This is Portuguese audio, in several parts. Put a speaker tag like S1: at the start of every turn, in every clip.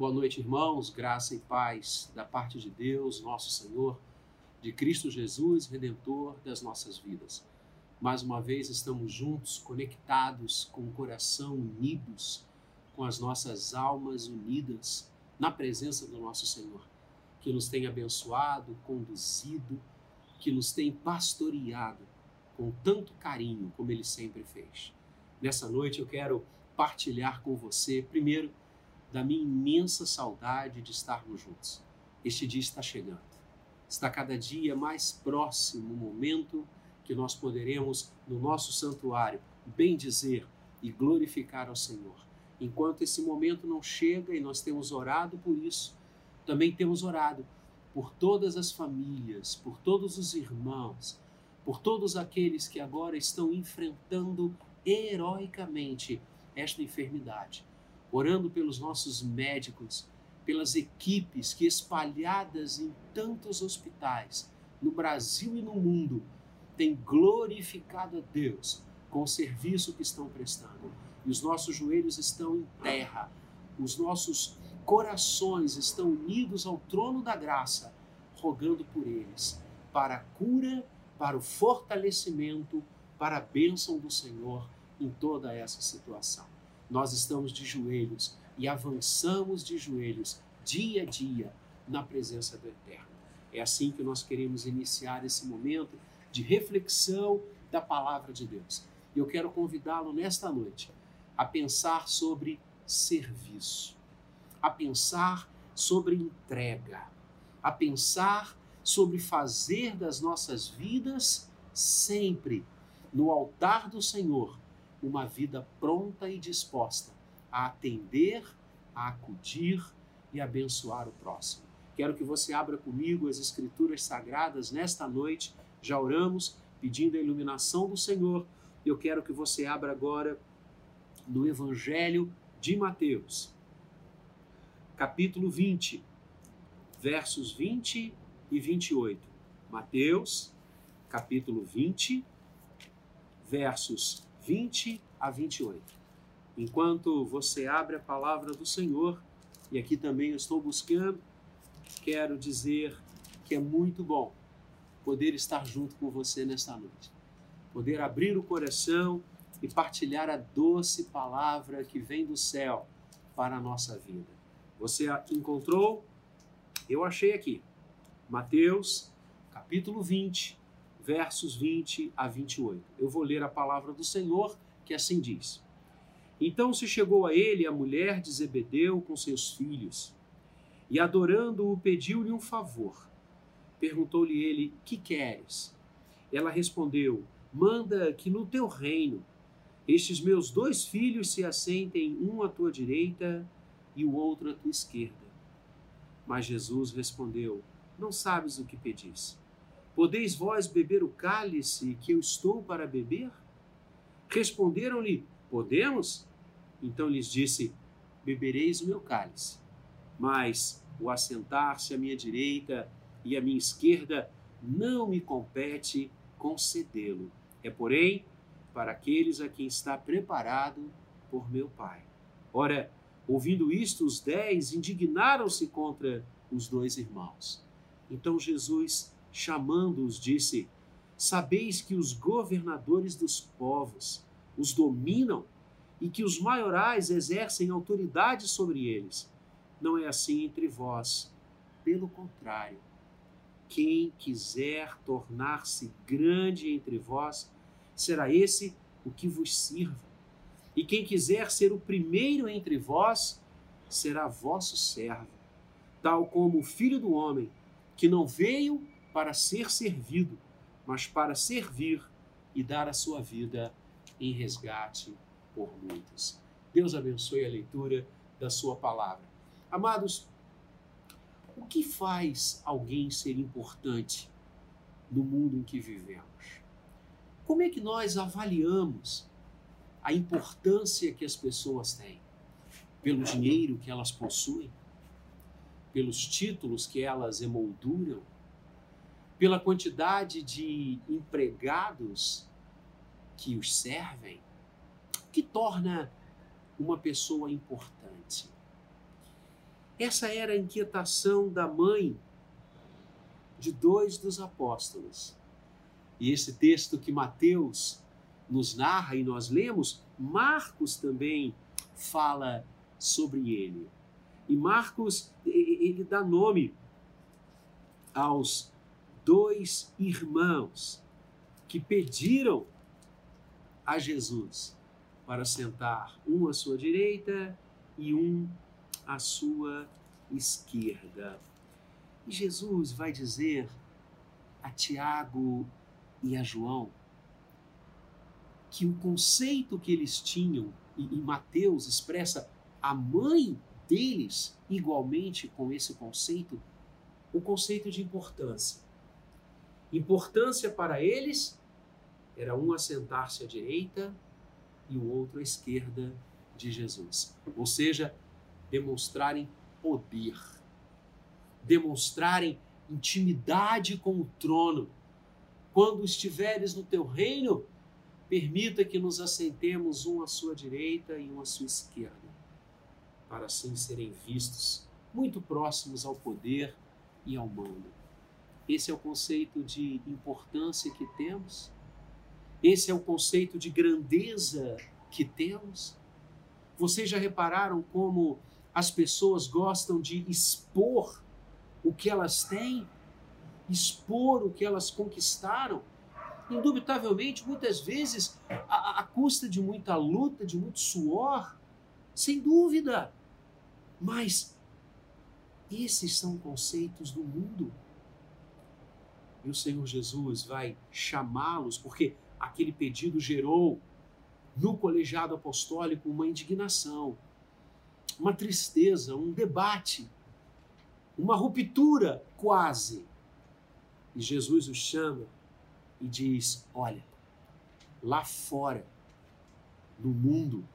S1: Boa noite, irmãos. Graça e paz da parte de Deus, nosso Senhor, de Cristo Jesus, redentor das nossas vidas. Mais uma vez estamos juntos, conectados, com o coração unidos, com as nossas almas unidas na presença do nosso Senhor, que nos tem abençoado, conduzido, que nos tem pastoreado com tanto carinho como ele sempre fez. Nessa noite eu quero partilhar com você, primeiro, da minha imensa saudade de estarmos juntos. Este dia está chegando. Está cada dia mais próximo o momento que nós poderemos, no nosso santuário, bem dizer e glorificar ao Senhor. Enquanto esse momento não chega e nós temos orado por isso, também temos orado por todas as famílias, por todos os irmãos, por todos aqueles que agora estão enfrentando heroicamente esta enfermidade orando pelos nossos médicos, pelas equipes que espalhadas em tantos hospitais, no Brasil e no mundo, têm glorificado a Deus com o serviço que estão prestando. E os nossos joelhos estão em terra, os nossos corações estão unidos ao trono da graça, rogando por eles, para a cura, para o fortalecimento, para a bênção do Senhor em toda essa situação nós estamos de joelhos e avançamos de joelhos dia a dia na presença do Eterno. É assim que nós queremos iniciar esse momento de reflexão da palavra de Deus. E eu quero convidá-lo nesta noite a pensar sobre serviço, a pensar sobre entrega, a pensar sobre fazer das nossas vidas sempre no altar do Senhor uma vida pronta e disposta a atender, a acudir e abençoar o próximo. Quero que você abra comigo as Escrituras Sagradas nesta noite. Já oramos pedindo a iluminação do Senhor. Eu quero que você abra agora no Evangelho de Mateus, capítulo 20, versos 20 e 28. Mateus, capítulo 20, versos 20 a 28. Enquanto você abre a palavra do Senhor, e aqui também eu estou buscando, quero dizer que é muito bom poder estar junto com você nesta noite. Poder abrir o coração e partilhar a doce palavra que vem do céu para a nossa vida. Você encontrou? Eu achei aqui. Mateus, capítulo 20, versos 20 a 28. Eu vou ler a palavra do Senhor, que assim diz: Então se chegou a ele a mulher de Zebedeu com seus filhos, e adorando-o, pediu-lhe um favor. Perguntou-lhe ele: Que queres? Ela respondeu: Manda que no teu reino estes meus dois filhos se assentem, um à tua direita e o outro à tua esquerda. Mas Jesus respondeu: Não sabes o que pedis. Podeis vós beber o cálice que eu estou para beber? Responderam-lhe: Podemos? Então lhes disse: Bebereis o meu cálice. Mas o assentar-se à minha direita e à minha esquerda não me compete concedê-lo. É, porém, para aqueles a quem está preparado por meu Pai. Ora, ouvindo isto, os dez indignaram-se contra os dois irmãos. Então Jesus chamando-os, disse: Sabeis que os governadores dos povos os dominam e que os maiorais exercem autoridade sobre eles. Não é assim entre vós. Pelo contrário, quem quiser tornar-se grande entre vós, será esse o que vos sirva. E quem quiser ser o primeiro entre vós, será vosso servo, tal como o filho do homem, que não veio para ser servido, mas para servir e dar a sua vida em resgate por muitos. Deus abençoe a leitura da sua palavra. Amados, o que faz alguém ser importante no mundo em que vivemos? Como é que nós avaliamos a importância que as pessoas têm? Pelo dinheiro que elas possuem? Pelos títulos que elas emolduram? Pela quantidade de empregados que os servem, que torna uma pessoa importante. Essa era a inquietação da mãe de dois dos apóstolos. E esse texto que Mateus nos narra e nós lemos, Marcos também fala sobre ele. E Marcos, ele dá nome aos dois irmãos que pediram a Jesus para sentar um à sua direita e um à sua esquerda. E Jesus vai dizer a Tiago e a João que o conceito que eles tinham, e, e Mateus expressa a mãe deles igualmente com esse conceito, o conceito de importância. Importância para eles era um assentar-se à direita e o outro à esquerda de Jesus. Ou seja, demonstrarem poder, demonstrarem intimidade com o trono. Quando estiveres no teu reino, permita que nos assentemos um à sua direita e um à sua esquerda, para assim serem vistos muito próximos ao poder e ao mando. Esse é o conceito de importância que temos. Esse é o conceito de grandeza que temos. Vocês já repararam como as pessoas gostam de expor o que elas têm, expor o que elas conquistaram? Indubitavelmente, muitas vezes, a custa de muita luta, de muito suor, sem dúvida. Mas esses são conceitos do mundo. E o Senhor Jesus vai chamá-los, porque aquele pedido gerou no colegiado apostólico uma indignação, uma tristeza, um debate, uma ruptura quase. E Jesus os chama e diz: Olha, lá fora, no mundo,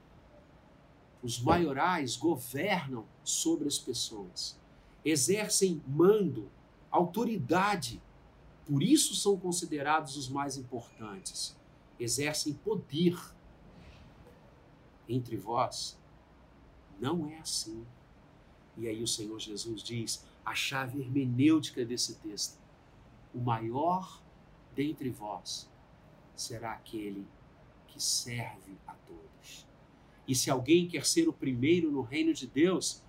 S1: os maiorais governam sobre as pessoas exercem mando, autoridade. Por isso são considerados os mais importantes. Exercem poder. Entre vós, não é assim. E aí o Senhor Jesus diz a chave hermenêutica desse texto: o maior dentre vós será aquele que serve a todos. E se alguém quer ser o primeiro no reino de Deus,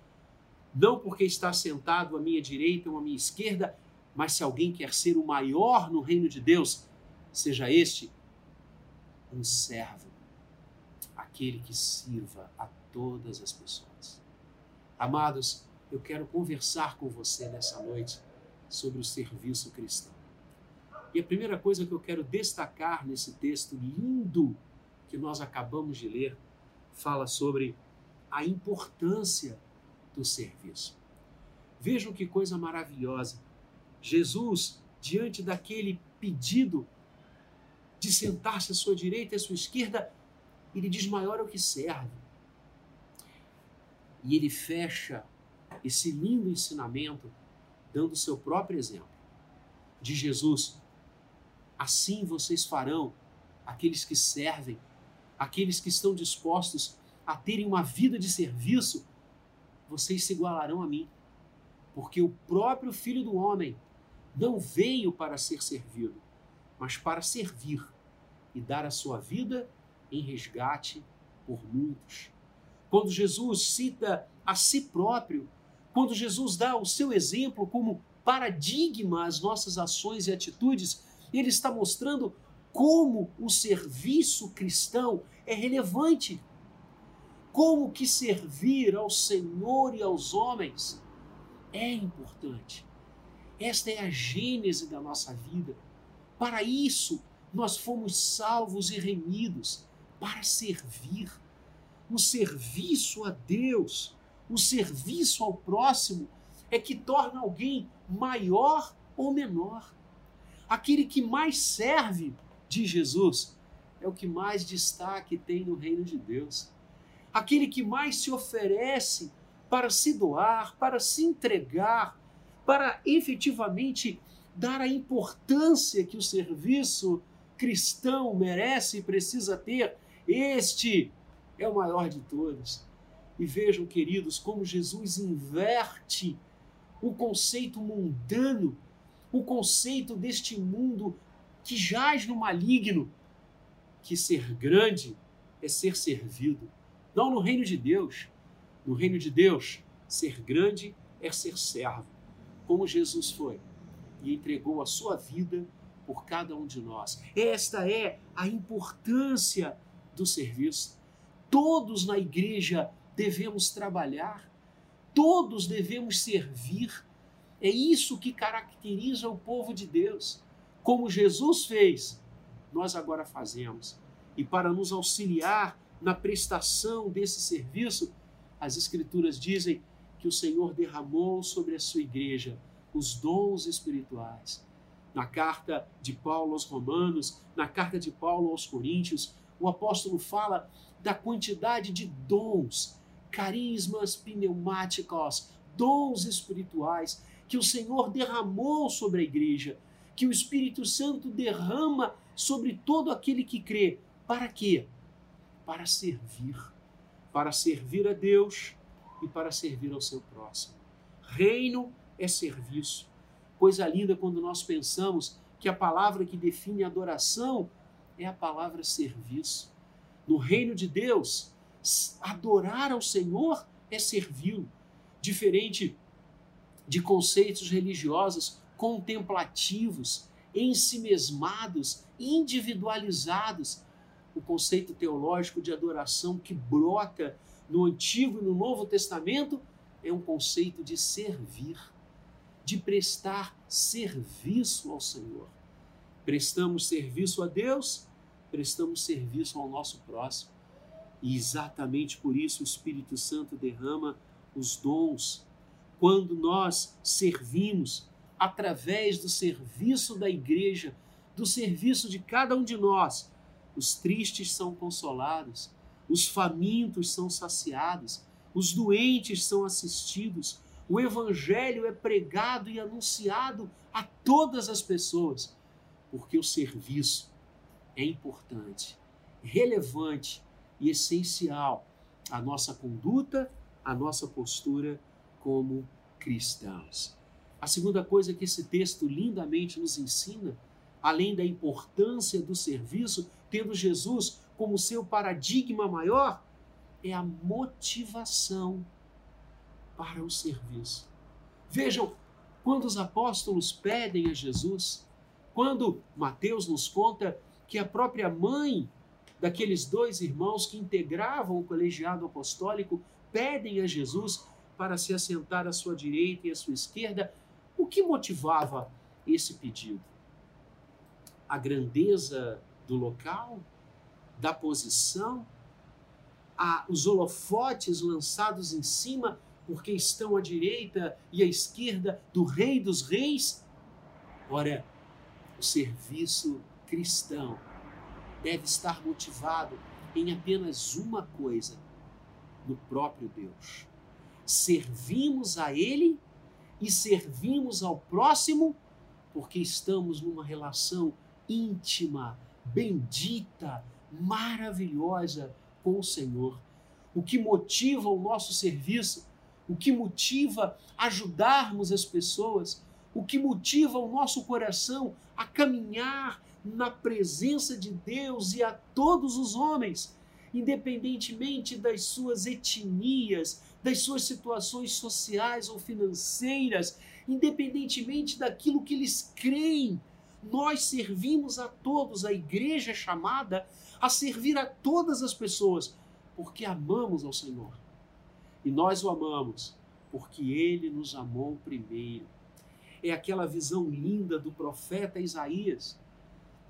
S1: não porque está sentado à minha direita ou à minha esquerda, mas se alguém quer ser o maior no reino de Deus, seja este um servo, aquele que sirva a todas as pessoas. Amados, eu quero conversar com você nessa noite sobre o serviço cristão. E a primeira coisa que eu quero destacar nesse texto lindo que nós acabamos de ler fala sobre a importância do serviço. Vejam que coisa maravilhosa. Jesus, diante daquele pedido de sentar-se à sua direita e à sua esquerda, ele diz: maior é o que serve. E ele fecha esse lindo ensinamento dando o seu próprio exemplo de Jesus. Assim vocês farão aqueles que servem, aqueles que estão dispostos a terem uma vida de serviço vocês se igualarão a mim, porque o próprio Filho do Homem não veio para ser servido, mas para servir e dar a sua vida em resgate por muitos. Quando Jesus cita a si próprio, quando Jesus dá o seu exemplo como paradigma às nossas ações e atitudes, ele está mostrando como o serviço cristão é relevante como que servir ao Senhor e aos homens é importante. Esta é a gênese da nossa vida. Para isso, nós fomos salvos e remidos para servir. O serviço a Deus, o serviço ao próximo é que torna alguém maior ou menor. Aquele que mais serve de Jesus é o que mais destaque tem no reino de Deus aquele que mais se oferece para se doar, para se entregar, para efetivamente dar a importância que o serviço cristão merece e precisa ter. Este é o maior de todos. E vejam, queridos, como Jesus inverte o conceito mundano, o conceito deste mundo que jaz no maligno, que ser grande é ser servido. Não no reino de Deus. No reino de Deus, ser grande é ser servo, como Jesus foi e entregou a sua vida por cada um de nós. Esta é a importância do serviço. Todos na igreja devemos trabalhar, todos devemos servir. É isso que caracteriza o povo de Deus. Como Jesus fez, nós agora fazemos. E para nos auxiliar na prestação desse serviço, as Escrituras dizem que o Senhor derramou sobre a sua igreja os dons espirituais. Na carta de Paulo aos Romanos, na carta de Paulo aos Coríntios, o apóstolo fala da quantidade de dons, carismas pneumáticos, dons espirituais que o Senhor derramou sobre a igreja, que o Espírito Santo derrama sobre todo aquele que crê. Para quê? Para servir. Para servir a Deus e para servir ao seu próximo. Reino é serviço. Coisa linda quando nós pensamos que a palavra que define adoração é a palavra serviço. No reino de Deus, adorar ao Senhor é servi-lo. Diferente de conceitos religiosos contemplativos, ensimesmados, individualizados. O conceito teológico de adoração que brota no Antigo e no Novo Testamento é um conceito de servir de prestar serviço ao Senhor. Prestamos serviço a Deus, prestamos serviço ao nosso próximo. E exatamente por isso o Espírito Santo derrama os dons. Quando nós servimos através do serviço da igreja, do serviço de cada um de nós, os tristes são consolados, os famintos são saciados, os doentes são assistidos, o Evangelho é pregado e anunciado a todas as pessoas, porque o serviço é importante, relevante e essencial à nossa conduta, à nossa postura como cristãos. A segunda coisa que esse texto lindamente nos ensina, além da importância do serviço, tendo Jesus como seu paradigma maior, é a motivação para o serviço. Vejam, quando os apóstolos pedem a Jesus, quando Mateus nos conta que a própria mãe daqueles dois irmãos que integravam o colegiado apostólico pedem a Jesus para se assentar à sua direita e à sua esquerda, o que motivava esse pedido? A grandeza do local, da posição, a, os holofotes lançados em cima porque estão à direita e à esquerda do Rei dos Reis? Ora, o serviço cristão deve estar motivado em apenas uma coisa: no próprio Deus. Servimos a Ele e servimos ao próximo porque estamos numa relação íntima, bendita, maravilhosa com o Senhor. O que motiva o nosso serviço o que motiva ajudarmos as pessoas, o que motiva o nosso coração a caminhar na presença de Deus e a todos os homens, independentemente das suas etnias, das suas situações sociais ou financeiras, independentemente daquilo que eles creem. Nós servimos a todos, a igreja é chamada a servir a todas as pessoas, porque amamos ao Senhor. E nós o amamos porque ele nos amou primeiro. É aquela visão linda do profeta Isaías,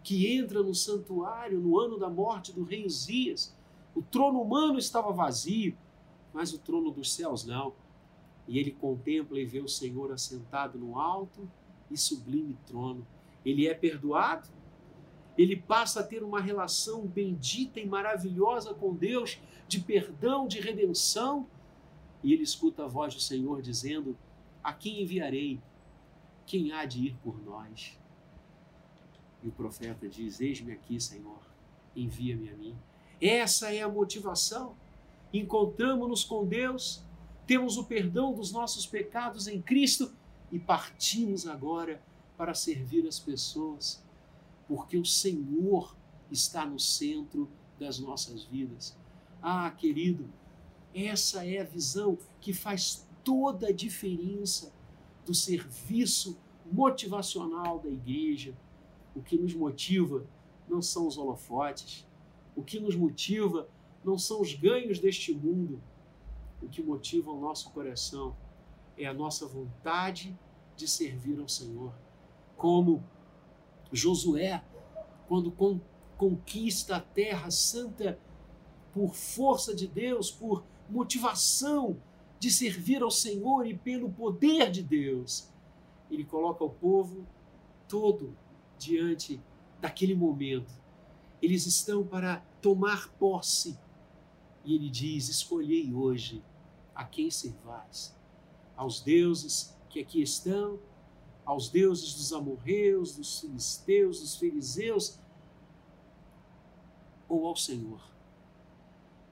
S1: que entra no santuário no ano da morte do rei Uzias. O trono humano estava vazio, mas o trono dos céus não. E ele contempla e vê o Senhor assentado no alto e sublime trono. Ele é perdoado, ele passa a ter uma relação bendita e maravilhosa com Deus, de perdão, de redenção e ele escuta a voz do Senhor dizendo: A quem enviarei? Quem há de ir por nós? E o profeta diz: Eis-me aqui, Senhor, envia-me a mim. Essa é a motivação. encontramos-nos com Deus, temos o perdão dos nossos pecados em Cristo e partimos agora para servir as pessoas, porque o Senhor está no centro das nossas vidas. Ah, querido, essa é a visão que faz toda a diferença do serviço motivacional da igreja. O que nos motiva não são os holofotes, o que nos motiva não são os ganhos deste mundo. O que motiva o nosso coração é a nossa vontade de servir ao Senhor. Como Josué, quando conquista a terra santa por força de Deus, por motivação de servir ao Senhor e pelo poder de Deus, ele coloca o povo todo diante daquele momento. Eles estão para tomar posse. E ele diz: Escolhei hoje a quem servais. Aos deuses que aqui estão, aos deuses dos amorreus, dos filisteus, dos fariseus, ou ao Senhor.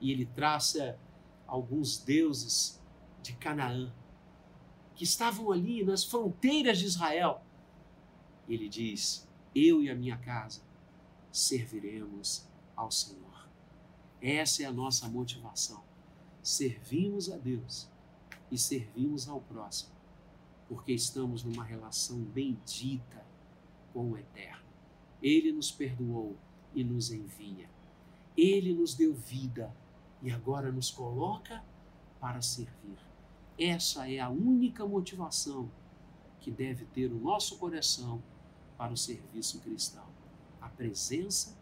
S1: E ele traça alguns deuses de Canaã que estavam ali nas fronteiras de Israel. E ele diz: Eu e a minha casa serviremos ao Senhor. Essa é a nossa motivação. Servimos a Deus e servimos ao próximo, porque estamos numa relação bendita com o Eterno. Ele nos perdoou e nos envia. Ele nos deu vida e agora nos coloca para servir. Essa é a única motivação que deve ter o nosso coração para o serviço cristão: a presença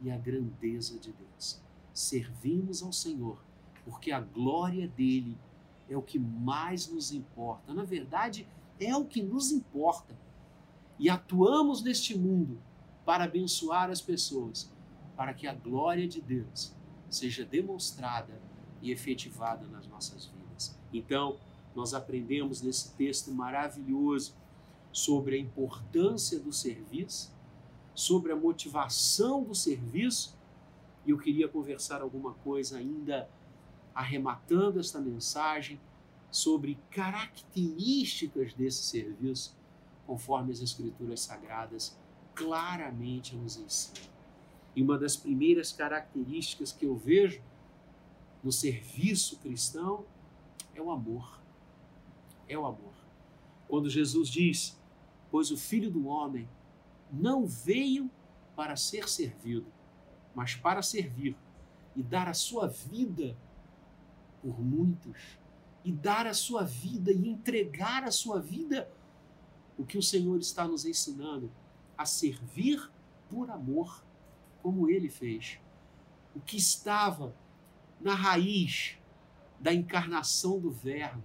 S1: e a grandeza de Deus. Servimos ao Senhor porque a glória dele é o que mais nos importa. Na verdade, é o que nos importa. E atuamos neste mundo para abençoar as pessoas, para que a glória de Deus seja demonstrada e efetivada nas nossas vidas. Então, nós aprendemos nesse texto maravilhoso sobre a importância do serviço, sobre a motivação do serviço, e eu queria conversar alguma coisa ainda arrematando esta mensagem sobre características desse serviço, conforme as Escrituras Sagradas claramente nos ensinam. E uma das primeiras características que eu vejo no serviço cristão é o amor. É o amor. Quando Jesus diz: Pois o filho do homem não veio para ser servido, mas para servir e dar a sua vida por muitos, e dar a sua vida e entregar a sua vida, o que o Senhor está nos ensinando a servir por amor, como ele fez. O que estava na raiz da encarnação do Verbo,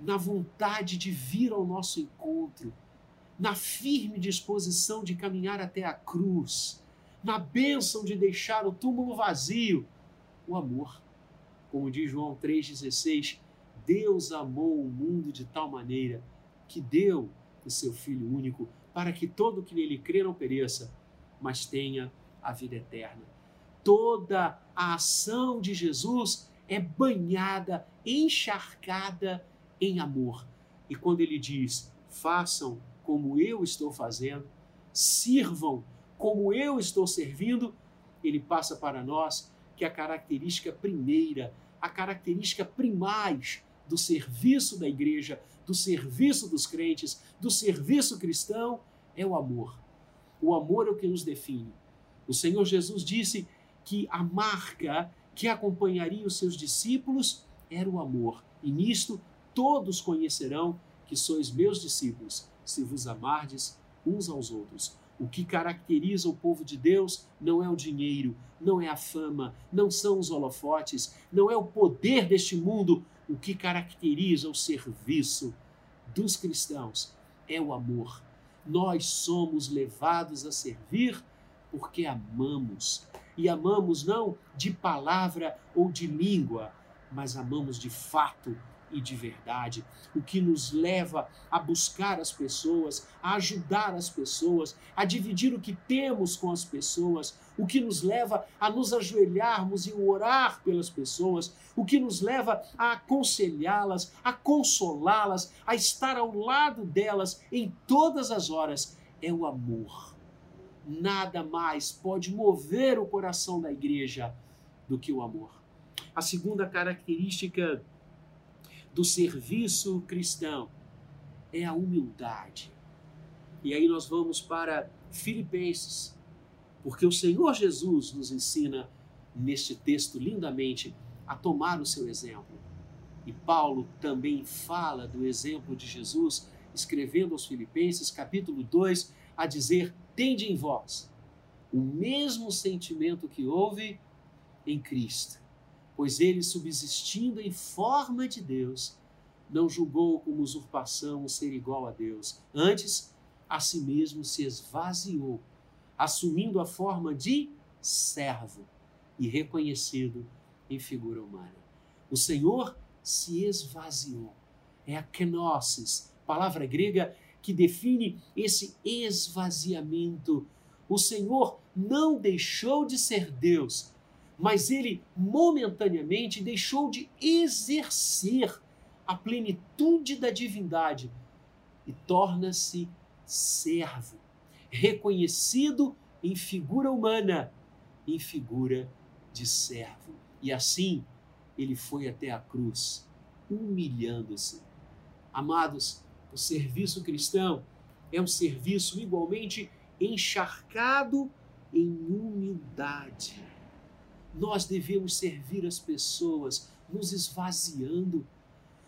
S1: na vontade de vir ao nosso encontro, na firme disposição de caminhar até a cruz, na bênção de deixar o túmulo vazio, o amor. Como diz João 3,16, Deus amou o mundo de tal maneira que deu o seu Filho único para que todo que nele crê não pereça, mas tenha a vida eterna. Toda a ação de Jesus é banhada, encharcada em amor. E quando ele diz: façam como eu estou fazendo, sirvam como eu estou servindo, ele passa para nós que a característica primeira, a característica primais do serviço da igreja, do serviço dos crentes, do serviço cristão é o amor. O amor é o que nos define. O Senhor Jesus disse que a marca que acompanharia os seus discípulos era o amor. E nisto todos conhecerão que sois meus discípulos, se vos amardes uns aos outros. O que caracteriza o povo de Deus não é o dinheiro, não é a fama, não são os holofotes, não é o poder deste mundo. O que caracteriza o serviço dos cristãos é o amor. Nós somos levados a servir porque amamos e amamos não de palavra ou de língua, mas amamos de fato e de verdade, o que nos leva a buscar as pessoas, a ajudar as pessoas, a dividir o que temos com as pessoas, o que nos leva a nos ajoelharmos e orar pelas pessoas, o que nos leva a aconselhá-las, a consolá-las, a estar ao lado delas em todas as horas, é o amor. Nada mais pode mover o coração da igreja do que o amor. A segunda característica do serviço cristão é a humildade. E aí nós vamos para Filipenses, porque o Senhor Jesus nos ensina neste texto lindamente a tomar o seu exemplo. E Paulo também fala do exemplo de Jesus, escrevendo aos Filipenses, capítulo 2, a dizer: Tende em vós o mesmo sentimento que houve em Cristo pois ele, subsistindo em forma de Deus, não julgou como usurpação ser igual a Deus. Antes, a si mesmo se esvaziou, assumindo a forma de servo e reconhecido em figura humana. O Senhor se esvaziou. É a kenosis, palavra grega que define esse esvaziamento. O Senhor não deixou de ser Deus, mas ele momentaneamente deixou de exercer a plenitude da divindade e torna-se servo, reconhecido em figura humana, em figura de servo. E assim ele foi até a cruz, humilhando-se. Amados, o serviço cristão é um serviço igualmente encharcado em humildade nós devemos servir as pessoas nos esvaziando.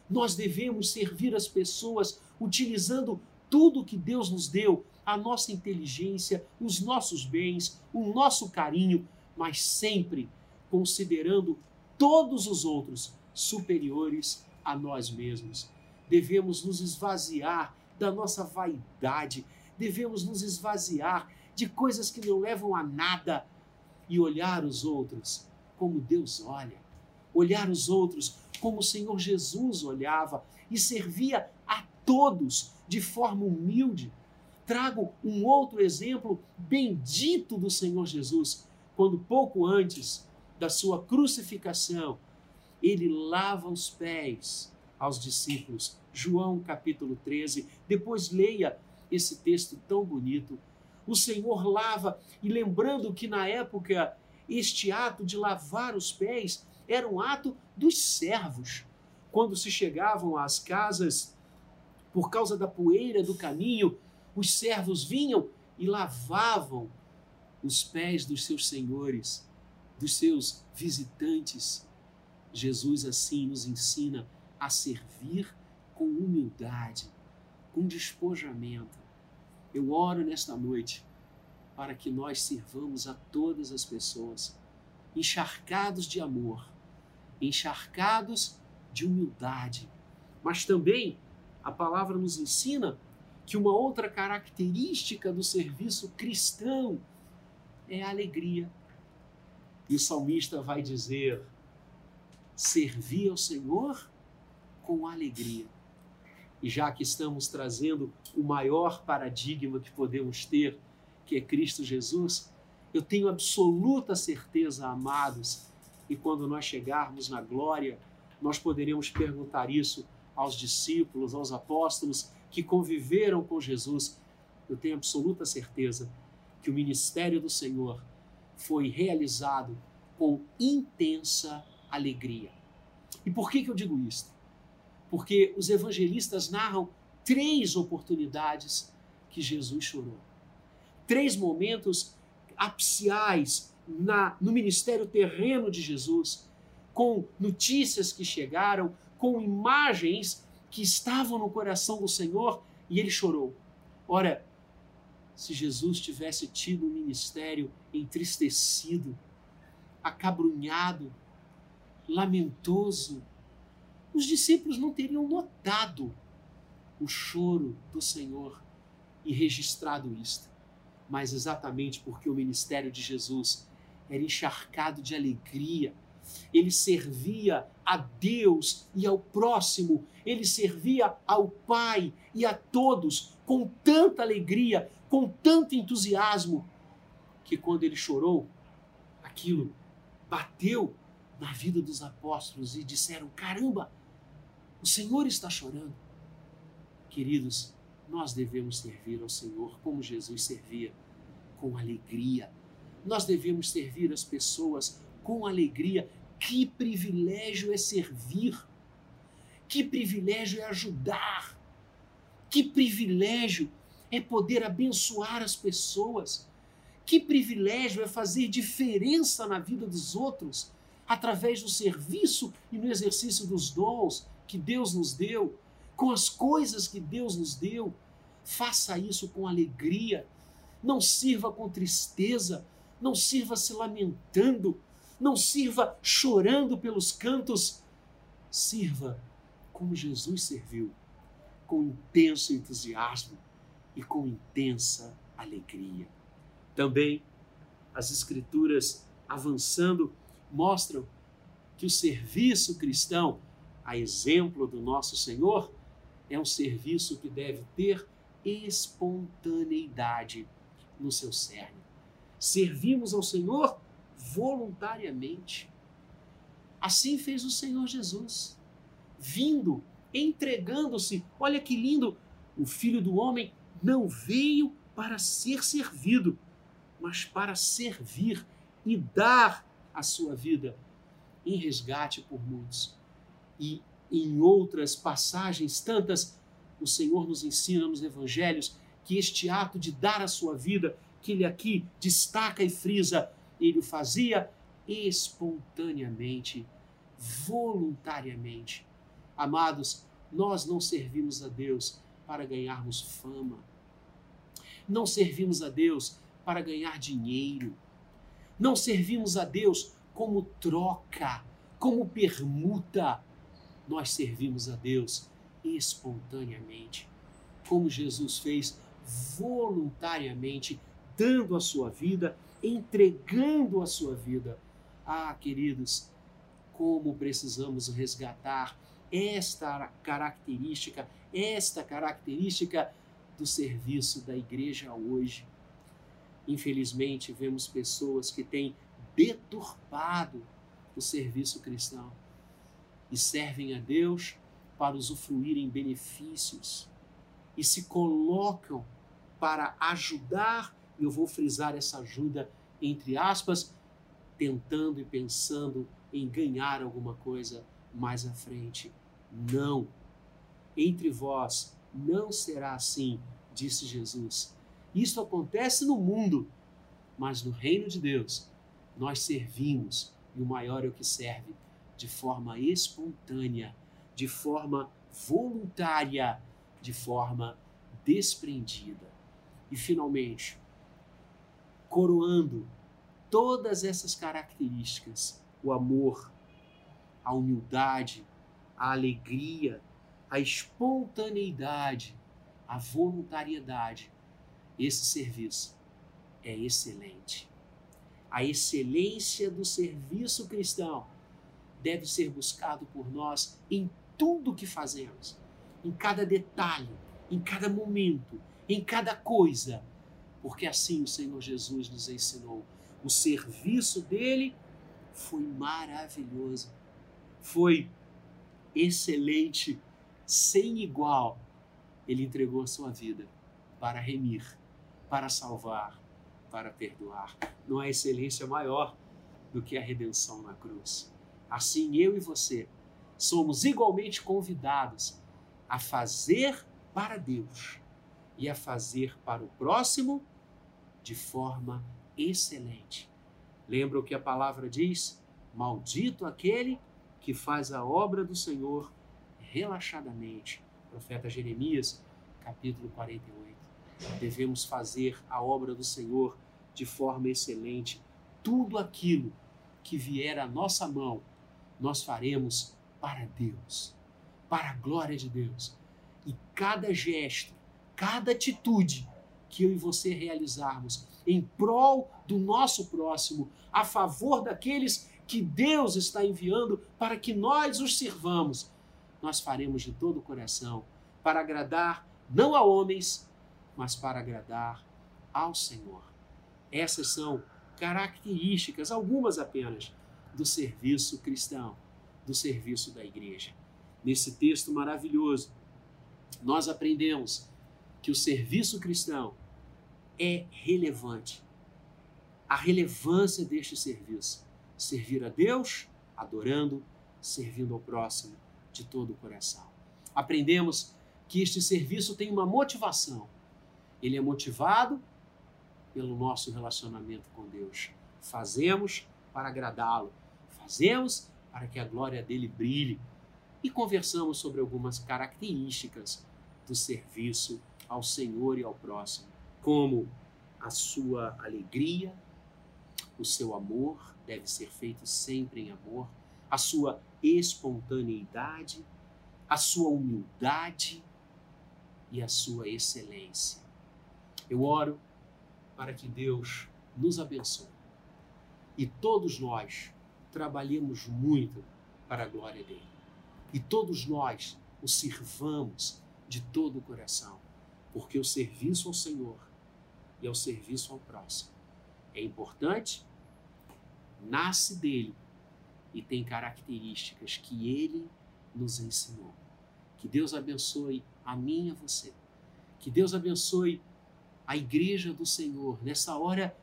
S1: Nós devemos servir as pessoas utilizando tudo que Deus nos deu, a nossa inteligência, os nossos bens, o nosso carinho, mas sempre considerando todos os outros superiores a nós mesmos. Devemos nos esvaziar da nossa vaidade, devemos nos esvaziar de coisas que não levam a nada, e olhar os outros como Deus olha, olhar os outros como o Senhor Jesus olhava e servia a todos de forma humilde. Trago um outro exemplo bendito do Senhor Jesus, quando pouco antes da sua crucificação, ele lava os pés aos discípulos. João capítulo 13. Depois leia esse texto tão bonito o Senhor lava, e lembrando que na época este ato de lavar os pés era um ato dos servos. Quando se chegavam às casas, por causa da poeira do caminho, os servos vinham e lavavam os pés dos seus senhores, dos seus visitantes. Jesus assim nos ensina a servir com humildade, com despojamento eu oro nesta noite para que nós sirvamos a todas as pessoas, encharcados de amor, encharcados de humildade. Mas também a palavra nos ensina que uma outra característica do serviço cristão é a alegria. E o salmista vai dizer: servir ao Senhor com alegria. E já que estamos trazendo o maior paradigma que podemos ter, que é Cristo Jesus, eu tenho absoluta certeza, amados, e quando nós chegarmos na glória, nós poderemos perguntar isso aos discípulos, aos apóstolos que conviveram com Jesus. Eu tenho absoluta certeza que o ministério do Senhor foi realizado com intensa alegria. E por que, que eu digo isso? Porque os evangelistas narram três oportunidades que Jesus chorou. Três momentos apiciais na, no ministério terreno de Jesus, com notícias que chegaram, com imagens que estavam no coração do Senhor e ele chorou. Ora, se Jesus tivesse tido um ministério entristecido, acabrunhado, lamentoso, os discípulos não teriam notado o choro do Senhor e registrado isto. Mas exatamente porque o ministério de Jesus era encharcado de alegria, Ele servia a Deus e ao próximo, ele servia ao Pai e a todos com tanta alegria, com tanto entusiasmo, que quando ele chorou, aquilo bateu na vida dos apóstolos e disseram: Caramba, o Senhor está chorando. Queridos, nós devemos servir ao Senhor como Jesus servia, com alegria. Nós devemos servir as pessoas com alegria. Que privilégio é servir! Que privilégio é ajudar! Que privilégio é poder abençoar as pessoas! Que privilégio é fazer diferença na vida dos outros através do serviço e no exercício dos dons que Deus nos deu, com as coisas que Deus nos deu. Faça isso com alegria. Não sirva com tristeza, não sirva se lamentando, não sirva chorando pelos cantos. Sirva como Jesus serviu, com intenso entusiasmo e com intensa alegria. Também as Escrituras, avançando, mostram que o serviço cristão, a exemplo do nosso Senhor, é um serviço que deve ter espontaneidade no seu cerne. Servimos ao Senhor voluntariamente. Assim fez o Senhor Jesus, vindo, entregando-se. Olha que lindo! O Filho do Homem não veio para ser servido, mas para servir e dar a sua vida em resgate por muitos. E em outras passagens, tantas, o Senhor nos ensina nos evangelhos que este ato de dar a sua vida, que ele aqui destaca e frisa, ele o fazia espontaneamente, voluntariamente. Amados, nós não servimos a Deus para ganharmos fama. Não servimos a Deus para ganhar dinheiro. Não servimos a Deus como troca, como permuta. Nós servimos a Deus espontaneamente, como Jesus fez voluntariamente, dando a sua vida, entregando a sua vida. Ah, queridos, como precisamos resgatar esta característica, esta característica do serviço da igreja hoje. Infelizmente, vemos pessoas que têm deturpado o serviço cristão e servem a Deus para usufruírem benefícios e se colocam para ajudar, e eu vou frisar essa ajuda entre aspas, tentando e pensando em ganhar alguma coisa mais à frente. Não. Entre vós não será assim, disse Jesus. Isso acontece no mundo, mas no reino de Deus nós servimos e o maior é o que serve de forma espontânea, de forma voluntária, de forma desprendida. E finalmente, coroando todas essas características, o amor, a humildade, a alegria, a espontaneidade, a voluntariedade, esse serviço é excelente. A excelência do serviço cristão deve ser buscado por nós em tudo que fazemos, em cada detalhe, em cada momento, em cada coisa, porque assim o Senhor Jesus nos ensinou. O serviço dele foi maravilhoso, foi excelente, sem igual. Ele entregou a sua vida para remir, para salvar, para perdoar. Não há excelência maior do que a redenção na cruz. Assim, eu e você somos igualmente convidados a fazer para Deus e a fazer para o próximo de forma excelente. Lembra o que a palavra diz? Maldito aquele que faz a obra do Senhor relaxadamente. Profeta Jeremias, capítulo 48. Devemos fazer a obra do Senhor de forma excelente. Tudo aquilo que vier à nossa mão, nós faremos para Deus, para a glória de Deus. E cada gesto, cada atitude que eu e você realizarmos em prol do nosso próximo, a favor daqueles que Deus está enviando para que nós os sirvamos, nós faremos de todo o coração para agradar não a homens, mas para agradar ao Senhor. Essas são características, algumas apenas, do serviço cristão, do serviço da igreja. Nesse texto maravilhoso, nós aprendemos que o serviço cristão é relevante. A relevância deste serviço, servir a Deus, adorando, servindo ao próximo de todo o coração. Aprendemos que este serviço tem uma motivação. Ele é motivado pelo nosso relacionamento com Deus. Fazemos para agradá-lo, fazemos para que a glória dele brilhe. E conversamos sobre algumas características do serviço ao Senhor e ao próximo, como a sua alegria, o seu amor deve ser feito sempre em amor, a sua espontaneidade, a sua humildade e a sua excelência. Eu oro para que Deus nos abençoe e todos nós trabalhemos muito para a glória dele. E todos nós o sirvamos de todo o coração, porque o serviço ao Senhor e ao serviço ao próximo é importante, nasce dele e tem características que ele nos ensinou. Que Deus abençoe a mim e a você. Que Deus abençoe a igreja do Senhor nessa hora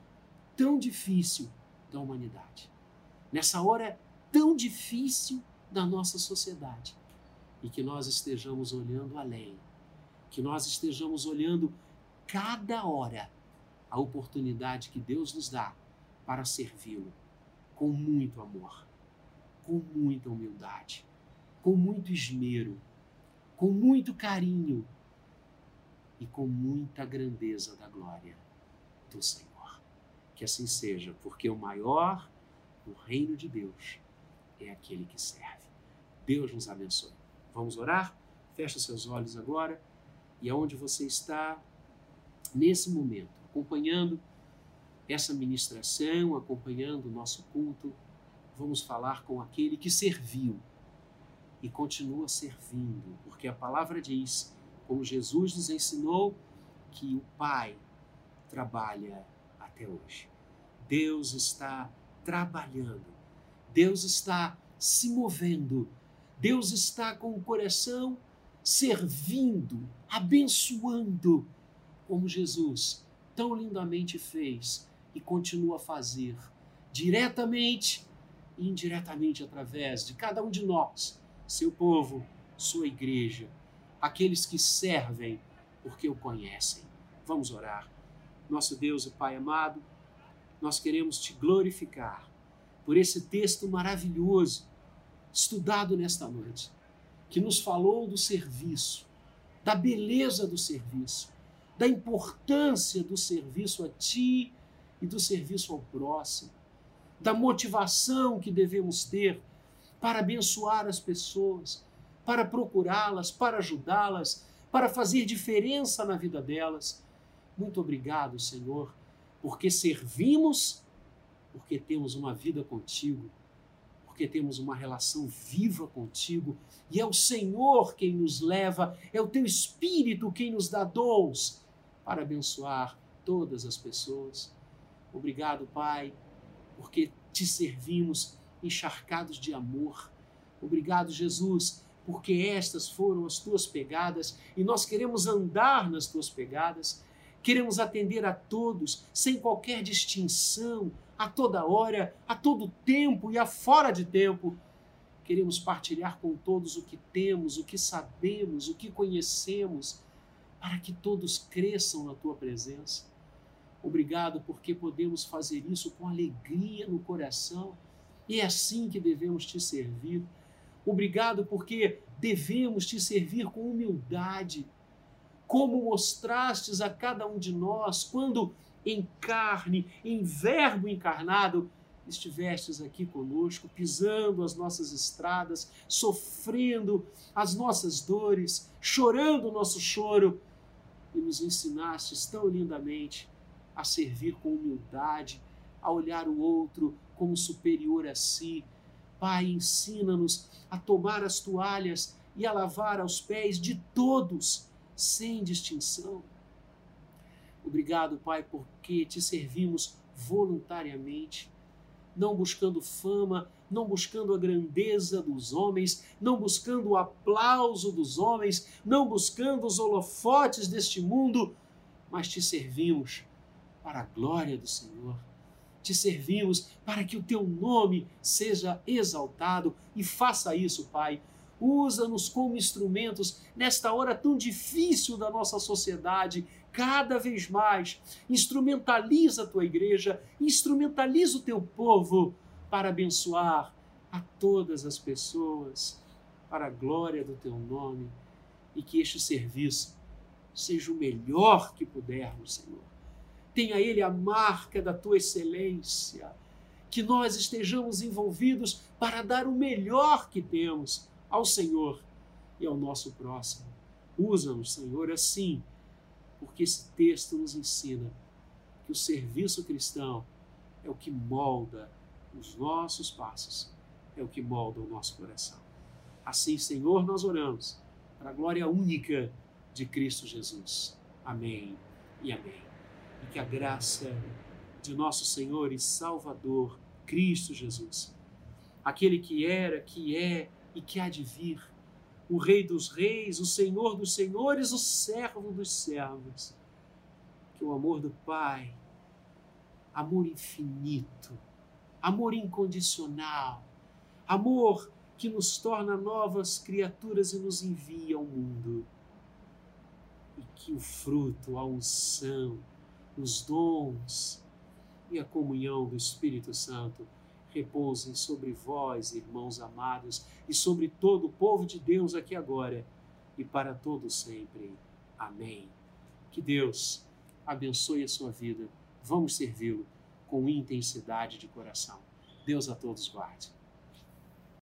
S1: tão difícil da humanidade. Nessa hora tão difícil da nossa sociedade. E que nós estejamos olhando além. Que nós estejamos olhando cada hora a oportunidade que Deus nos dá para servi-lo com muito amor, com muita humildade, com muito esmero, com muito carinho e com muita grandeza da glória do Senhor. Que assim seja, porque o maior no reino de Deus é aquele que serve. Deus nos abençoe. Vamos orar? Feche seus olhos agora e aonde você está nesse momento, acompanhando essa ministração, acompanhando o nosso culto, vamos falar com aquele que serviu e continua servindo, porque a palavra diz, como Jesus nos ensinou, que o Pai trabalha até hoje. Deus está trabalhando, Deus está se movendo, Deus está com o coração servindo, abençoando, como Jesus tão lindamente fez e continua a fazer, diretamente e indiretamente através de cada um de nós, seu povo, sua igreja, aqueles que servem porque o conhecem. Vamos orar. Nosso Deus e Pai amado, nós queremos te glorificar por esse texto maravilhoso estudado nesta noite, que nos falou do serviço, da beleza do serviço, da importância do serviço a ti e do serviço ao próximo, da motivação que devemos ter para abençoar as pessoas, para procurá-las, para ajudá-las, para fazer diferença na vida delas. Muito obrigado, Senhor, porque servimos, porque temos uma vida contigo, porque temos uma relação viva contigo, e é o Senhor quem nos leva, é o teu Espírito quem nos dá dons para abençoar todas as pessoas. Obrigado, Pai, porque te servimos encharcados de amor. Obrigado, Jesus, porque estas foram as tuas pegadas e nós queremos andar nas tuas pegadas. Queremos atender a todos, sem qualquer distinção, a toda hora, a todo tempo e a fora de tempo. Queremos partilhar com todos o que temos, o que sabemos, o que conhecemos, para que todos cresçam na tua presença. Obrigado porque podemos fazer isso com alegria no coração e é assim que devemos te servir. Obrigado porque devemos te servir com humildade, como mostrastes a cada um de nós quando em carne, em verbo encarnado, estivestes aqui conosco, pisando as nossas estradas, sofrendo as nossas dores, chorando o nosso choro, e nos ensinastes tão lindamente a servir com humildade, a olhar o outro como superior a si. Pai, ensina-nos a tomar as toalhas e a lavar aos pés de todos, sem distinção. Obrigado, Pai, porque te servimos voluntariamente, não buscando fama, não buscando a grandeza dos homens, não buscando o aplauso dos homens, não buscando os holofotes deste mundo, mas te servimos para a glória do Senhor. Te servimos para que o teu nome seja exaltado e faça isso, Pai. Usa-nos como instrumentos nesta hora tão difícil da nossa sociedade, cada vez mais. Instrumentaliza a tua igreja, instrumentaliza o teu povo para abençoar a todas as pessoas, para a glória do teu nome, e que este serviço seja o melhor que pudermos, Senhor. Tenha ele a marca da tua excelência, que nós estejamos envolvidos para dar o melhor que temos ao Senhor e ao nosso próximo. Usa-nos, Senhor, assim, porque esse texto nos ensina que o serviço cristão é o que molda os nossos passos, é o que molda o nosso coração. Assim, Senhor, nós oramos para a glória única de Cristo Jesus. Amém e amém. E que a graça de nosso Senhor e Salvador, Cristo Jesus, aquele que era, que é e que há de vir, o Rei dos Reis, o Senhor dos Senhores, o servo dos servos, que o amor do Pai, amor infinito, amor incondicional, amor que nos torna novas criaturas e nos envia ao mundo. E que o fruto, a unção, os dons e a comunhão do Espírito Santo repousem sobre vós, irmãos amados, e sobre todo o povo de Deus aqui agora e para todo sempre. Amém. Que Deus abençoe a sua vida. Vamos servi-lo com intensidade de coração. Deus a todos guarde.